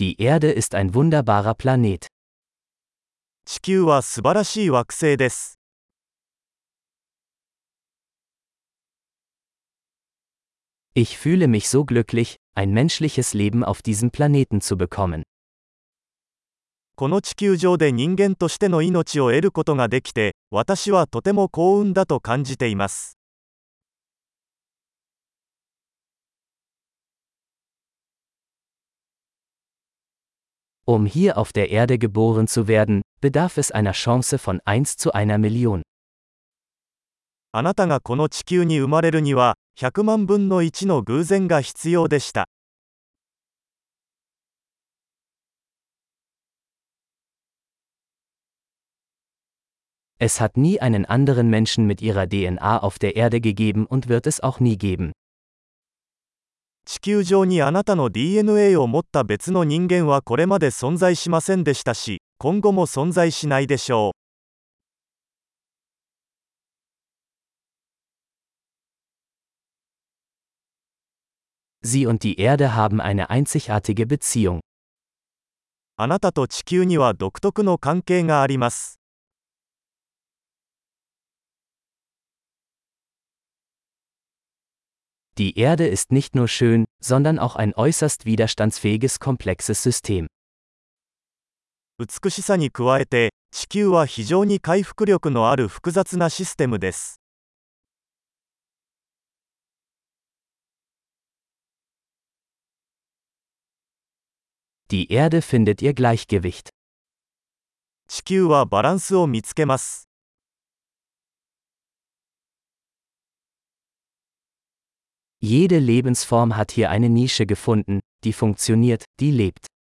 Die Erde ist ein wunderbarer Planet. 地球は素晴らしい惑星です。 Ich fühle mich so glücklich, ein menschliches Leben auf diesem Planeten zu bekommen. この地球上で人間としての命を得ることができて、私はとても幸運だと感じています。 Um hier auf der Erde geboren zu werden, bedarf es einer Chance von 1 zu einer Million. あなたがこの地球に生まれるには、100万分の1の偶然が必要でした。 Es hat nie einen anderen Menschen mit ihrer DNA auf der Erde gegeben und wird es auch nie geben. 地球上にあなたの DNA を持った別の人間はこれまで存在しませんでしたし、今後も存在しないでしょう。Sie und die Erde haben eine einzigartige Beziehung. あなたと地球には独特の関係があります。Die Erde ist nicht nur schön, sondern auch ein äußerst widerstandsfähiges komplexes System. 美しさに加えて、地球は非常に回復力のある複雑なシステムです。 Die Erde findet ihr Gleichgewicht. 地球はバランスを見つけます。 Jede Lebensform hat hier eine Nische gefunden, die funktioniert, die lebt.